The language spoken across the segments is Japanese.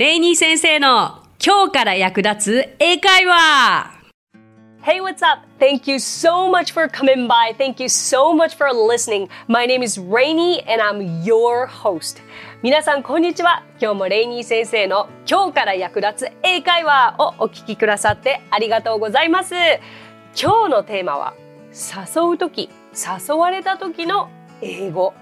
レイニー先生の今日から役立つ英会話 Hey, what's up? Thank you so much for coming by. Thank you so much for listening. My name is Rainy and I'm your host. 皆さん、こんにちは。今日もレイニー先生の今日から役立つ英会話をお聞きくださってありがとうございます。今日のテーマは誘うとき、誘われた時の英語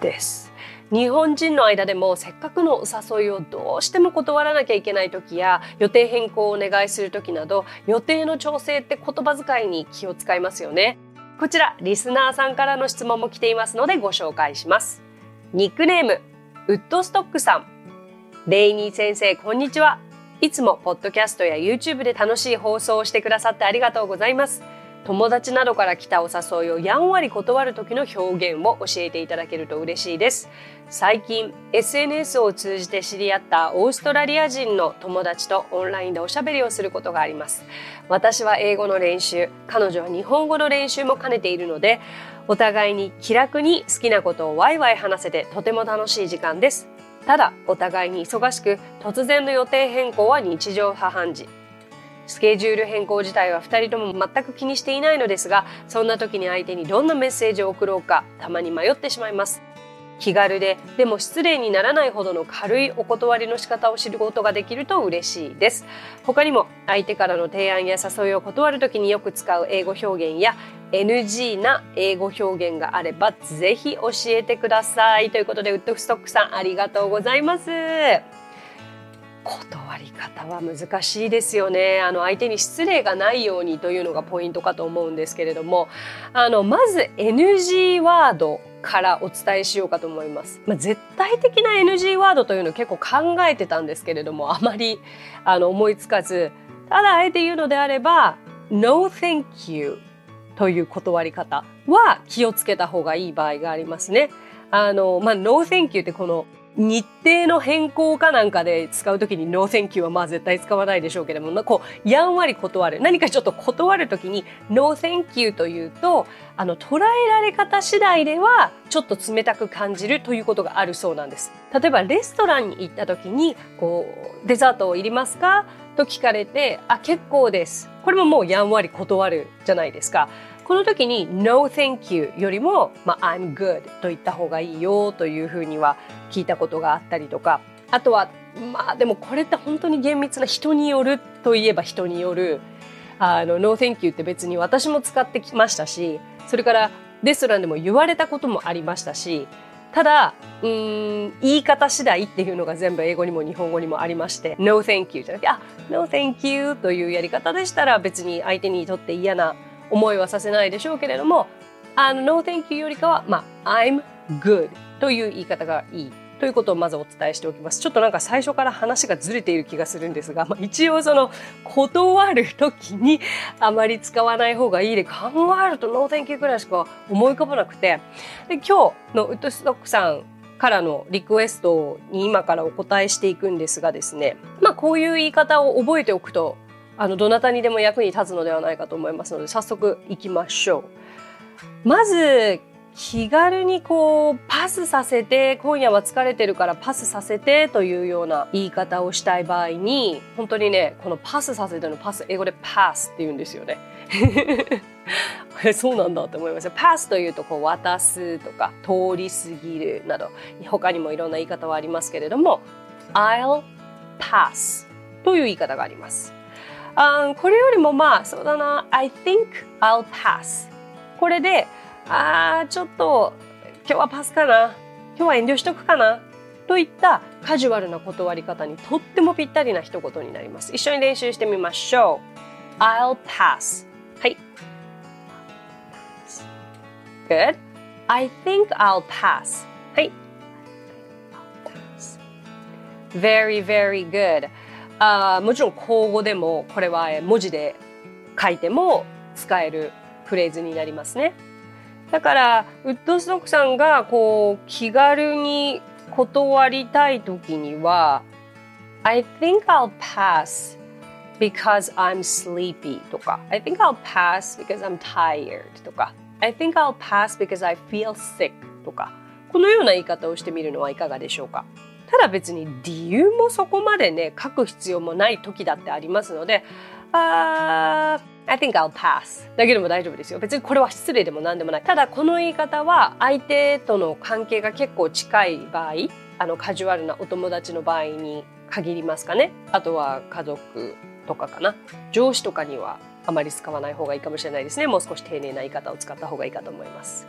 です。日本人の間でもせっかくのお誘いをどうしても断らなきゃいけない時や予定変更をお願いする時など予定の調整って言葉遣いに気を使いますよね。こちらリスナーさんからの質問も来ていますのでご紹介します。ニックネームウッドストックさん。レイニー先生こんにちは。いつもポッドキャストや YouTube で楽しい放送をしてくださってありがとうございます。友達などから来たお誘いをやんわり断る時の表現を教えていただけると嬉しいです。最近 SNS を通じて知り合ったオーストラリア人の友達とオンラインでおしゃべりをすることがあります。私は英語の練習彼女は日本語の練習も兼ねているのでお互いに気楽に好きなことをワイワイ話せてとても楽しい時間です。ただお互いに忙しく突然の予定変更は日常茶飯事。スケジュール変更自体は2人とも全く気にしていないのですがそんな時に相手にどんなメッセージを送ろうかたまに迷ってしまいます。気軽ででも失礼にならないほどの軽いお断りの仕方を知ることができると嬉しいです。他にも相手からの提案や誘いを断る時によく使う英語表現や NG な英語表現があればぜひ教えてください。ということでウッドストックさんありがとうございます。断り方は難しいですよねあの相手に失礼がないようにというのがポイントかと思うんですけれどもあのまず NG ワードからお伝えしようかと思います、まあ、絶対的な NG ワードというのを結構考えてたんですけれどもあまりあの思いつかずただあえて言うのであれば No thank you という断り方は気をつけた方がいい場合がありますね。あの、まあ、No thank you ってこの日程の変更かなんかで使うときに No thank you はまあ絶対使わないでしょうけれども、こう、やんわり断る。何かちょっと断るときに No thank you というと、あの、捉えられ方次第ではちょっと冷たく感じるということがあるそうなんです。例えばレストランに行ったときに、こう、デザートをいりますかと聞かれて、あ、結構です。これももうやんわり断るじゃないですか。この時に No thank you よりも、まあ、I'm good と言った方がいいよというふうには聞いたことがあったりとかあとはまあでもこれって本当に厳密な人によるといえば人によるあの No thank you って別に私も使ってきましたしそれからレストランでも言われたこともありましたしただうん言い方次第っていうのが全部英語にも日本語にもありまして No thank you じゃなくてあ No thank you というやり方でしたら別に相手にとって嫌な思いはさせないでしょうけれども、あの、No thank you よりかは、まあ、I'm good という言い方がいい。ということをまずお伝えしておきます。ちょっとなんか最初から話がずれている気がするんですが、まあ、一応その断る時にあまり使わない方がいいで考えると No thank you くらいしか思い浮かばなくて、で今日のウッドストックさんからのリクエストに今からお答えしていくんですがですね、まあこういう言い方を覚えておくとあのどなたにでも役に立つのではないかと思いますので早速いきましょう。まず気軽にこうパスさせて今夜は疲れてるからパスさせてというような言い方をしたい場合に本当にねこのパスさせてのパス英語でパスって言うんですよね。えそうなんだって思いました。パスというとこう渡すとか通り過ぎるなど他にもいろんな言い方はありますけれども I'll pass という言い方があります。あこれよりもまあそうだな。I think I'll pass. これでああちょっと今日はパスかな。今日は遠慮しとくかな。といったカジュアルな断り方にとってもぴったりな一言になります。一緒に練習してみましょう。I'll pass. はい。Good. I think I'll pass. はい。Very very good. あもちろん口語でもこれは文字で書いても使えるフレーズになりますね。だからウッドストックさんがこう気軽に断りたい時には I think I'll pass because I'm sleepy とか I think I'll pass because I'm tired とか I think I'll pass because I feel sick とかこのような言い方をしてみるのはいかがでしょうか？ただ別に理由もそこまでね書く必要もない時だってありますのであー I think I'll pass. だけでも大丈夫ですよ。別にこれは失礼でも何でもない。ただこの言い方は相手との関係が結構近い場合あのカジュアルなお友達の場合に限りますかね。あとは家族とかかな。上司とかにはあまり使わない方がいいかもしれないですね。もう少し丁寧な言い方を使った方がいいかと思います。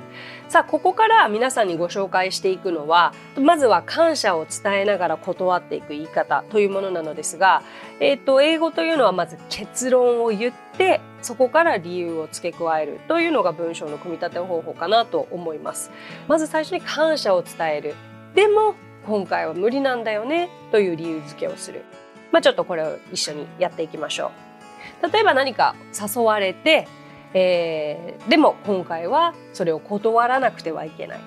さあここから皆さんにご紹介していくのはまずは感謝を伝えながら断っていく言い方というものなのですが、えーと、英語というのはまず結論を言ってそこから理由を付け加えるというのが文章の組み立て方法かなと思います。まず最初に感謝を伝える。でも今回は無理なんだよねという理由付けをする。まあちょっとこれを一緒にやっていきましょう。例えば何か誘われて、えー、でも今回はそれを断らなくてはいけない。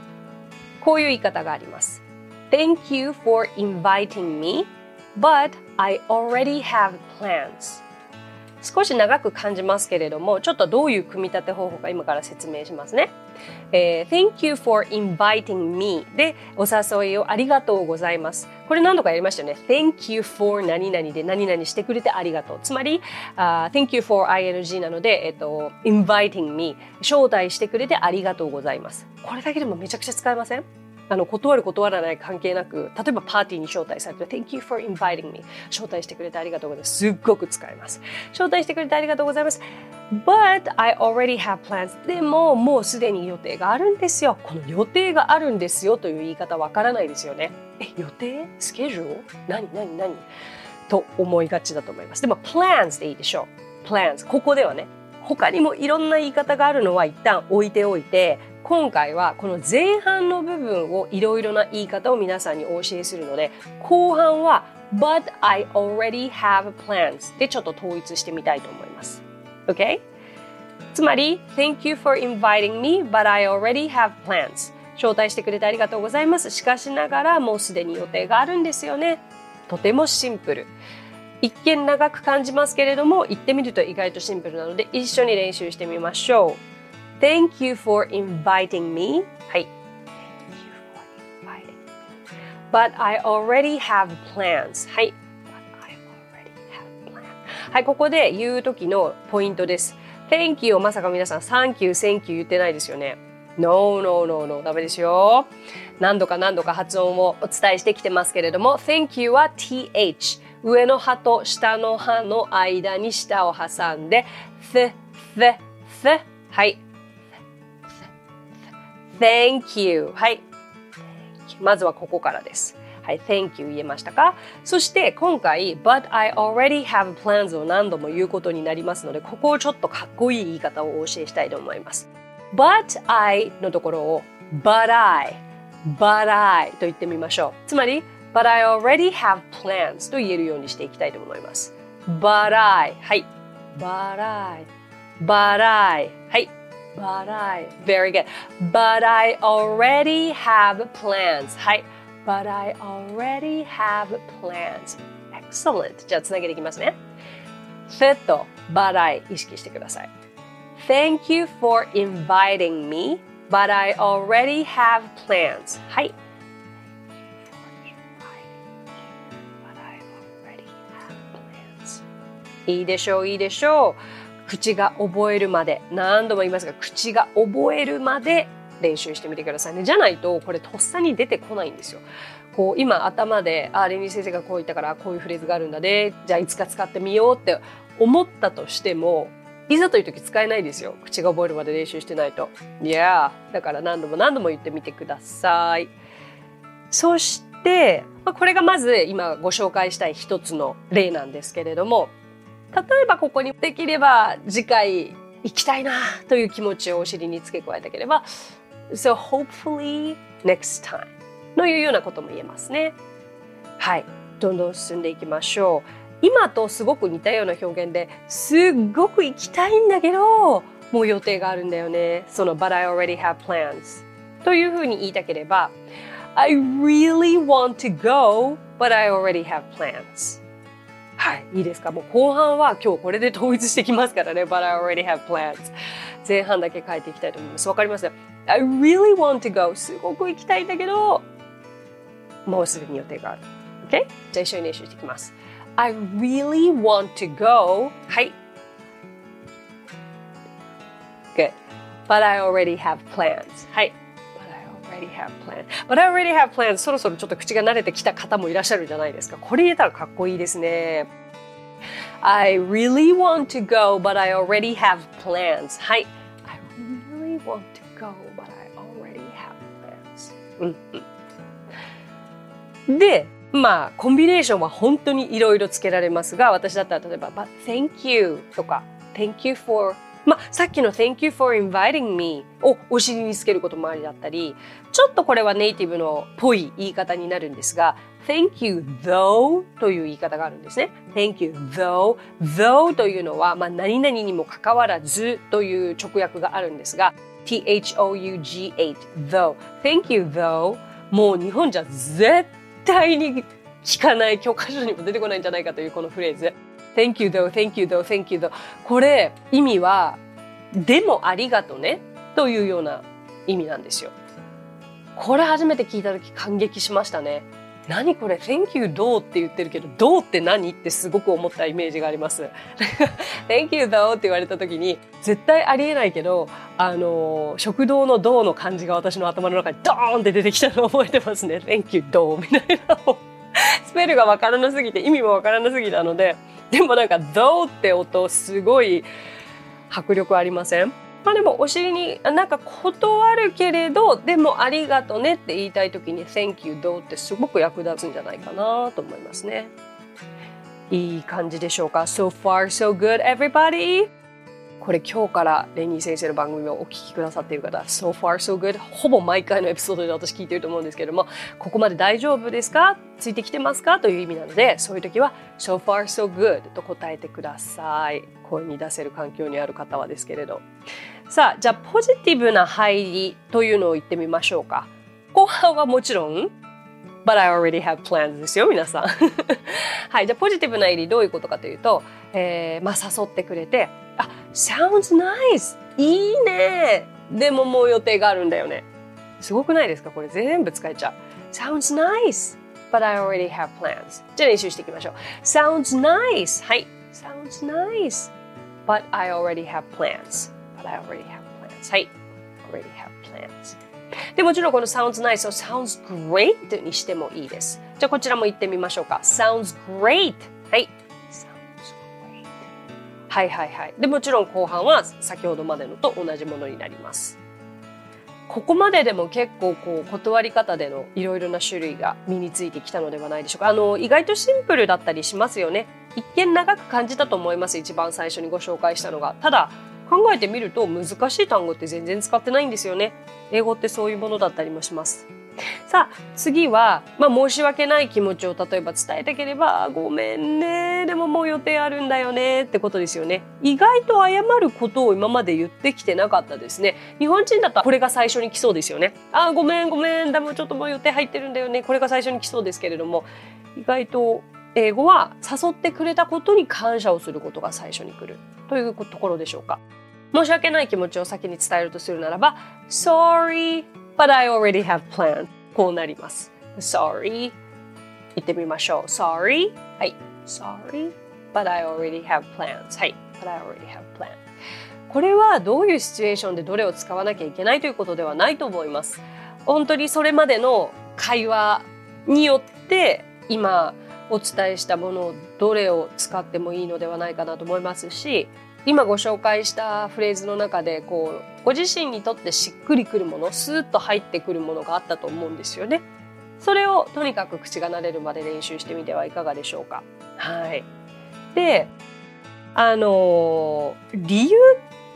こういう言い方があります。Thank you for inviting me, but I already have plans. 少し長く感じますけれども、ちょっとどういう組み立て方法か今から説明しますね。えー、Thank you for inviting me でお誘いをありがとうございます。これ何度かやりましたよね。Thank you for 何々で何々してくれてありがとう。つまり、uh, Thank you for ing なので、えっと、inviting me 招待してくれてありがとうございます。これだけでもめちゃくちゃ使えません？あの断る断らない関係なく例えばパーティーに招待されて Thank you for inviting me 招待してくれてありがとうございますすっごく使えます招待してくれてありがとうございます But I already have plans. でももうすでに予定があるんですよ。この予定があるんですよという言い方わからないですよね。え予定？スケジュール？何何何？と思いがちだと思います。でも plans でいいでしょう。plans ここではね他にもいろんな言い方があるのは一旦置いておいて今回はこの前半の部分をいろいろな言い方を皆さんにお教えするので後半は But I already have plans でちょっと統一してみたいと思います。OK? つまり Thank you for inviting me but I already have plans 招待してくれてありがとうございます。しかしながらもうすでに予定があるんですよね。とてもシンプル。一見長く感じますけれども、言ってみると意外とシンプルなので一緒に練習してみましょう。Thank you for inviting me. はい。But I already have plans. はい。はい、ここで言う時のポイントです。Thank you をまさか皆さん Thank you, Thank you 言ってないですよね。No, no, no, no. ダメですよ。何度か何度か発音をお伝えしてきてますけれども、Thank you は TH。上の歯と下の歯の間に舌を挟んで、th, th, th。はい。Thank you. はい。まずはここからです。はい、Thank you 言えましたかそして今回 But I already have plans を何度も言うことになりますのでここをちょっとかっこいい言い方をお教えしたいと思います But I のところを But I But I と言ってみましょうつまり But I already have plans と言えるようにしていきたいと思います But I はい But I But I はい But I, very good. But I already have plans. はい。But I already have plans. Excellent. じゃあつなげていきますね。f と But I 意識してください。Thank you for inviting me, but I already have plans. はい。いいでしょう、いいでしょう。口が覚えるまで何度も言いますが口が覚えるまで練習してみてくださいね。じゃないとこれとっさに出てこないんですよ。こう今頭であレニー先生がこう言ったからこういうフレーズがあるんだね。じゃあいつか使ってみようって思ったとしてもいざという時使えないですよ。口が覚えるまで練習してないと。いやだから何度も何度も言ってみてください。そしてこれがまず今ご紹介したい一つの例なんですけれども例えばここにできれば次回行きたいなという気持ちをお尻に付け加えたければ So hopefully next time のいうようなことも言えますね。はい。どんどん進んでいきましょう。今とすごく似たような表現ですっごく行きたいんだけどもう予定があるんだよね。その But I already have plans というふうに言いたければ I really want to go but I already have plans はい、いいですか？もう後半は今日これで統一してきますからね。But I already have plans. 前半だけ変えていきたいと思います。わかります？?I really want to go. すごく行きたいんだけど、 もうすでに予定がある。OK? じゃあ一緒に練習していきます。I really want to go. はい。Good. But I already have plans. はい。But I already have plans. But I already have plans. そろそろちょっと口が慣れてきた方もいらっしゃるじゃないですか。これ言えたらかっこいいですね。I really want to go, but I already have plans. はい。I really want to go, but I already have plans. うん。で、まあ、コンビネーションは本当にいろいろつけられますが、私だったら例えば、but thank you とか、thank you for まあ、さっきの Thank you for inviting me をお尻につけることもありだったり、ちょっとこれはネイティブのっぽい言い方になるんですが、Thank you though という言い方があるんですね。Thank you though though というのは、まあ、何々にもかかわらずという直訳があるんですが、though though Thank you though もう日本じゃ絶対に聞かない教科書にも出てこないんじゃないかというこのフレーズ。Thank you though, thank you though, thank you though. これ意味は、でもありがとねというような意味なんですよ。これ初めて聞いた時感激しましたね。何これ？Thank you どうって言ってるけどどうって何？ってすごく思ったイメージがあります。Thank you どうって言われた時に絶対ありえないけどあの食堂のどうの漢字が私の頭の中にドーンって出てきたのを覚えてますね。Thank you どうみたいなスペルがわからなすぎて意味もわからなすぎたのででもなんか「どう」って音すごい迫力ありません？まあでもお尻になんか断るけれどでもありがとねって言いたい時に Thank you どうってすごく役立つんじゃないかなと思いますね。いい感じでしょうか ?So far so good everybody! これ今日からレニー先生の番組をお聞きくださっている方、So far so good ほぼ毎回のエピソードで私聞いてると思うんですけれども、ここまで大丈夫ですか？ついてきてますか？という意味なので、そういう時は So far so good と答えてください。声に出せる環境にある方はですけれど。さあ、じゃあポジティブな入りというのを言ってみましょうか。後半はもちろん But I already have plans ですよ、皆さん。はい、じゃあポジティブな入りどういうことかというと、えー、まあ誘ってくれて、あ、sounds nice! いいねでももう予定があるんだよね。すごくないですかこれ全部使えちゃう。sounds nice! But I already have plans. じゃあ練習していきましょう。sounds nice! はい。sounds nice! But I already have plans. But I already have plans. はい。already have plans. でもちろんこの sounds nice を sounds great にしてもいいです。じゃあこちらも言ってみましょうか。sounds great! はい。はいはいはい。で、もちろん後半は先ほどまでのと同じものになります。ここまででも結構こう断り方でのいろいろな種類が身についてきたのではないでしょうか。あの、意外とシンプルだったりしますよね。一見長く感じたと思います。一番最初にご紹介したのが。ただ、考えてみると難しい単語って全然使ってないんですよね。英語ってそういうものだったりもします。さあ次は、まあ、申し訳ない気持ちを例えば伝えたければ「ごめんねでももう予定あるんだよね」ってことですよね。意外と謝ることを今まで言ってきてなかったですね。日本人だったらこれが最初に来そうですよね。あごめんごめんでもちょっともう予定入ってるんだよね。これが最初に来そうですけれども。意外と英語は誘ってくれたことに感謝をすることが最初に来る。というところでしょうか。申し訳ない気持ちを先に伝えるとするならば Sorry but I already have plans こうなります。sorry 言ってみましょう。sorry はい。sorry but I already have plans. はい。but I already have plans これはどういうシチュエーションでどれを使わなきゃいけないということではないと思います。本当にそれまでの会話によって今お伝えしたものをどれを使ってもいいのではないかなと思いますし今ご紹介したフレーズの中でこうご自身にとってしっくりくるものスーッと入ってくるものがあったと思うんですよね。それをとにかく口が慣れるまで練習してみてはいかがでしょうか。はい、であの理由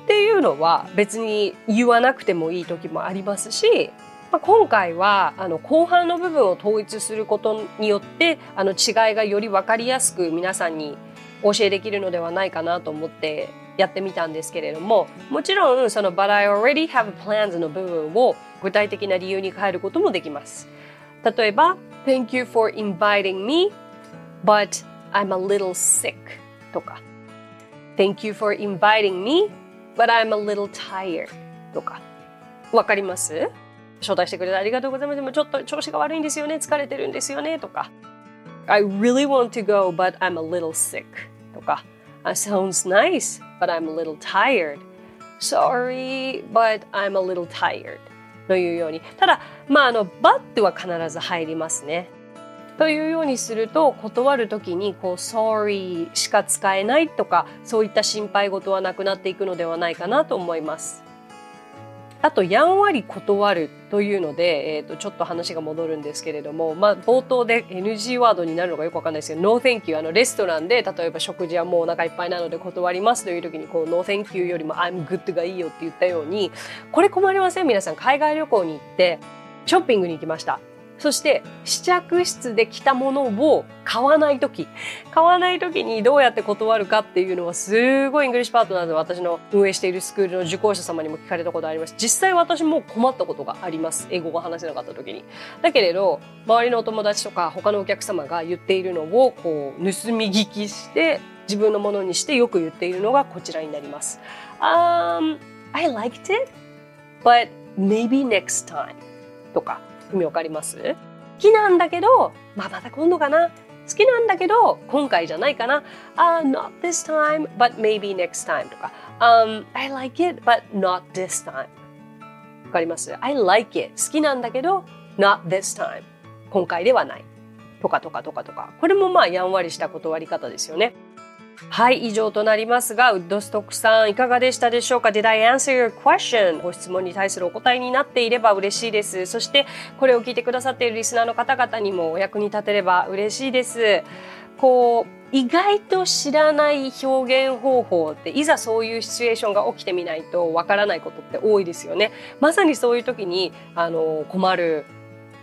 っていうのは別に言わなくてもいい時もありますし、まあ、今回はあの後半の部分を統一することによってあの違いがより分かりやすく皆さんにお教えできるのではないかなと思ってやってみたんですけれどももちろんその But I already have plans の部分を具体的な理由に変えることもできます例えば Thank you for inviting me but I'm a little sick とか Thank you for inviting me but I'm a little tired とかわかります招待してくれてありがとうございます。でもちょっと調子が悪いんですよね。疲れてるんですよね。とか。I really want to go, but I'm a little sick. とか。Sounds nice, but I'm a little tired. Sorry, but I'm a little tired. というように。ただ、まあ、あの、but は必ず入りますね。というようにすると断る時にこう sorry しか使えないとかそういった心配事はなくなっていくのではないかなと思います。あとやんわり断るというので、えー、とちょっと話が戻るんですけれども、まあ、冒頭で NG ワードになるのがよくわかんないですけど No thank you あのレストランで例えば食事はもうお腹いっぱいなので断りますという時にこう No thank you よりも I'm good がいいよって言ったようにこれ困りません？皆さん海外旅行に行ってショッピングに行きました。そして試着室で着たものを買わない時。買わない時にどうやって断るかっていうのはすごい English Partner で私の運営しているスクールの受講者様にも聞かれたことあります。実際私も困ったことがあります。英語が話せなかった時にだけれど周りのお友達とか他のお客様が言っているのをこう盗み聞きして自分のものにしてよく言っているのがこちらになります。Um, I liked it, but maybe next time とか。意味わかります好きなんだけど、まあ、また今度かな。好きなんだけど、今回じゃないかな。Uh, not this time, but maybe next time とか。Um, I like it, but not this time. わかります ?I like it. 好きなんだけど、not this time. 今回ではない。とかとかとかとか。これもまあやんわりした断り方ですよね。はい、以上となりますが、ウッドストックさん、いかがでしたでしょうか ?Did I answer your question? ご質問に対するお答えになっていれば嬉しいです。そして、これを聞いてくださっているリスナーの方々にもお役に立てれば嬉しいです。こう、意外と知らない表現方法っていざそういうシチュエーションが起きてみないとわからないことって多いですよね。まさにそういう時にあの困る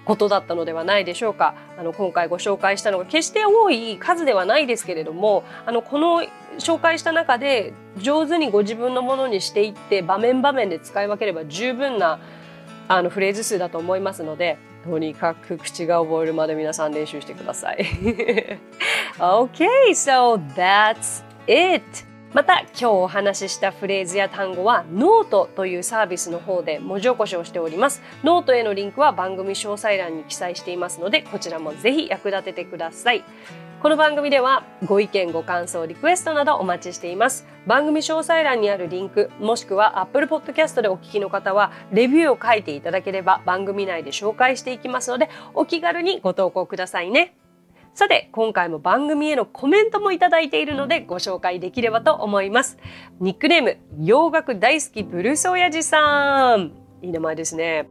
ことだったのではないでしょうか。あの今回ご紹介したのが決して多い数ではないですけれども、あのこの紹介した中で上手にご自分のものにしていって場面場面で使い分ければ十分なあのフレーズ数だと思いますので、とにかく口が覚えるまで皆さん練習してください。okay, so that's it. また今日お話ししたフレーズや単語はノートというサービスの方で文字起こしをしております。ノートへのリンクは番組詳細欄に記載していますのでこちらもぜひ役立ててください。この番組ではご意見ご感想リクエストなどお待ちしています。番組詳細欄にあるリンクもしくは Apple Podcast でお聞きの方はレビューを書いていただければ番組内で紹介していきますのでお気軽にご投稿くださいね。さて、今回も番組へのコメントもいただいているのでご紹介できればと思います。ニックネーム、洋楽大好きブルース親父さん。いい名前ですね。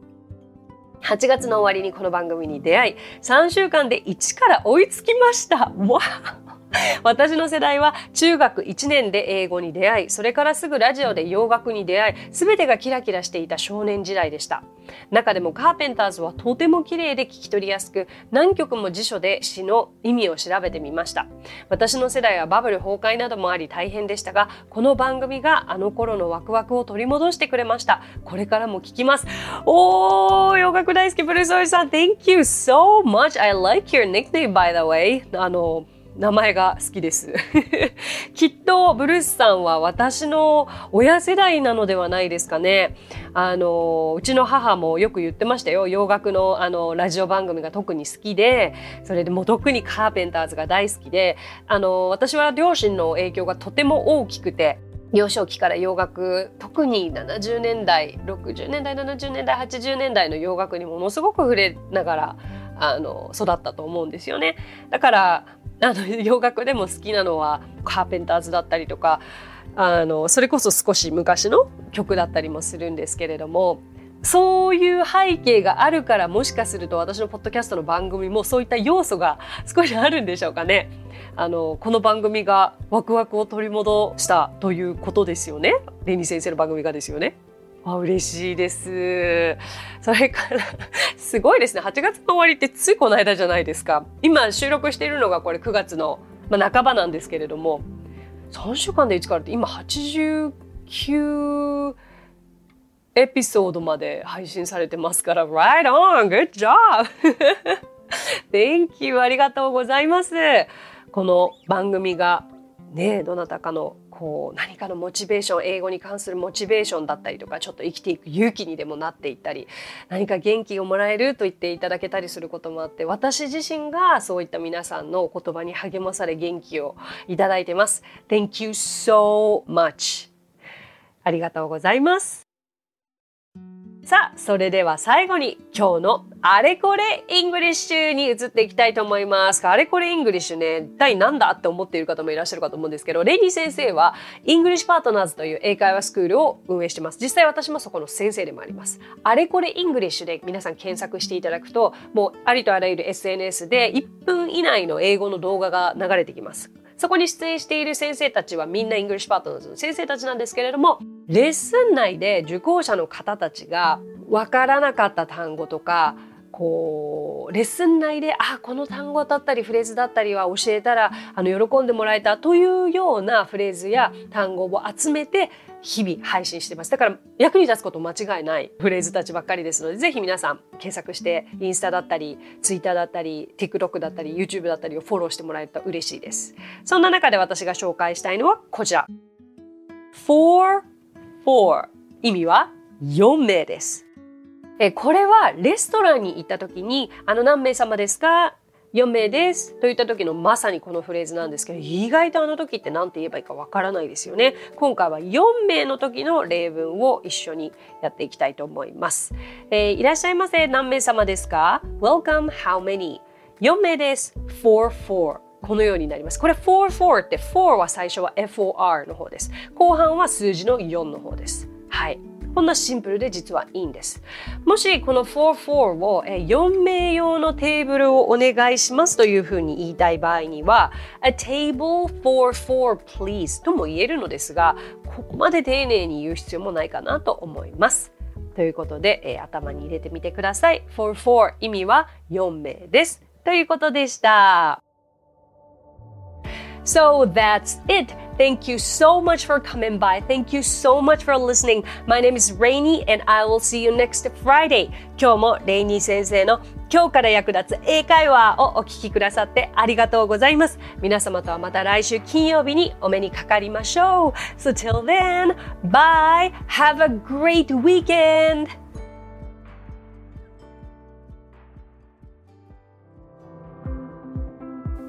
8月の終わりにこの番組に出会い、3週間で1から追いつきました。わ 私の世代は中学1年で英語に出会い、それからすぐラジオで洋楽に出会い、すべてがキラキラしていた少年時代でした。中でもカーペンターズはとても綺麗で聞き取りやすく、何曲も辞書で詩の意味を調べてみました。私の世代はバブル崩壊などもあり大変でしたが、この番組があの頃のワクワクを取り戻してくれました。これからも聞きます。おー、洋楽大好きブルースオイさん、Thank you so much. I like your nickname by the way. あの、名前が好きです。きっとブルースさんは私の親世代なのではないですかね。あの、うちの母もよく言ってましたよ。洋楽のあの、ラジオ番組が特に好きで、それでも特にカーペンターズが大好きで、あの、私は両親の影響がとても大きくて、幼少期から洋楽特に70年代60年代70年代80年代の洋楽にものすごく触れながらあの育ったと思うんですよね。だからあの洋楽でも好きなのはカーペンターズだったりとかあのそれこそ少し昔の曲だったりもするんですけれどもそういう背景があるからもしかすると私のポッドキャストの番組もそういった要素が少しあるんでしょうかね。あのこの番組がワクワクを取り戻したということですよね。レニ先生の番組がですよね。あ嬉しいです。それから すごいですね。8月の終わりってついこの間じゃないですか。今収録しているのがこれ9月の、まあ、半ばなんですけれども、3週間で1からって今89エピソードまで配信されてますから、Right on! Good job! Thank you! ありがとうございます。この番組がねどなたかのこう何かのモチベーション英語に関するモチベーションだったりとかちょっと生きていく勇気にでもなっていったり何か元気をもらえると言っていただけたりすることもあって私自身がそういった皆さんのお言葉に励まされ元気をいただいてます。Thank you so much! ありがとうございます。さあ、それでは最後に今日のあれこれイングリッシュに移っていきたいと思います。あれこれイングリッシュね、一体何だって思っている方もいらっしゃるかと思うんですけど、レイニー先生はイングリッシュパートナーズという英会話スクールを運営してます。実際私もそこの先生でもあります。あれこれイングリッシュで皆さん検索していただくと、もうありとあらゆる SNS で1分以内の英語の動画が流れてきます。そこに出演している先生たちはみんなイングリッシュパートナーズの先生たちなんですけれども、レッスン内で受講者の方たちがわからなかった単語とか、こうレッスン内であこの単語だったりフレーズだったりは教えたらあの喜んでもらえたというようなフレーズや単語を集めて日々配信してます。だから役に立つこと間違いないフレーズたちばっかりですので、ぜひ皆さん検索してインスタだったり、ツイッターだったり、TikTok だったり、YouTube だったりをフォローしてもらえると嬉しいです。そんな中で私が紹介したいのはこちら。for, for 意味は4名です。えこれはレストランに行った時に、あの何名様ですか？4名ですと言った時のまさにこのフレーズなんですけど意外とあの時って何て言えばいいかわからないですよね今回は4名の時の例文を一緒にやっていきたいと思います、えー、いらっしゃいませ何名様ですか？Welcome how many? 4名です4 4このようになります。これ44って、4は最初は FOR の方です。後半は数字の4の方です。はい。こんなシンプルで実はいいんです。もしこの44を4名用のテーブルをお願いしますというふうに言いたい場合には A table for four please とも言えるのですがここまで丁寧に言う必要もないかなと思います。ということで、えー、頭に入れてみてください。for four 意味は4名です。ということでした。So that's it. Thank you so much for coming by. Thank you so much for listening. My name is Rainy and I will see you next Friday. 今日もレイニー先生の今日から役立つ英会話をお聞きくださってありがとうございます。皆様とはまた来週金曜日にお目にかかりましょう。So till then, bye. Have a great weekend.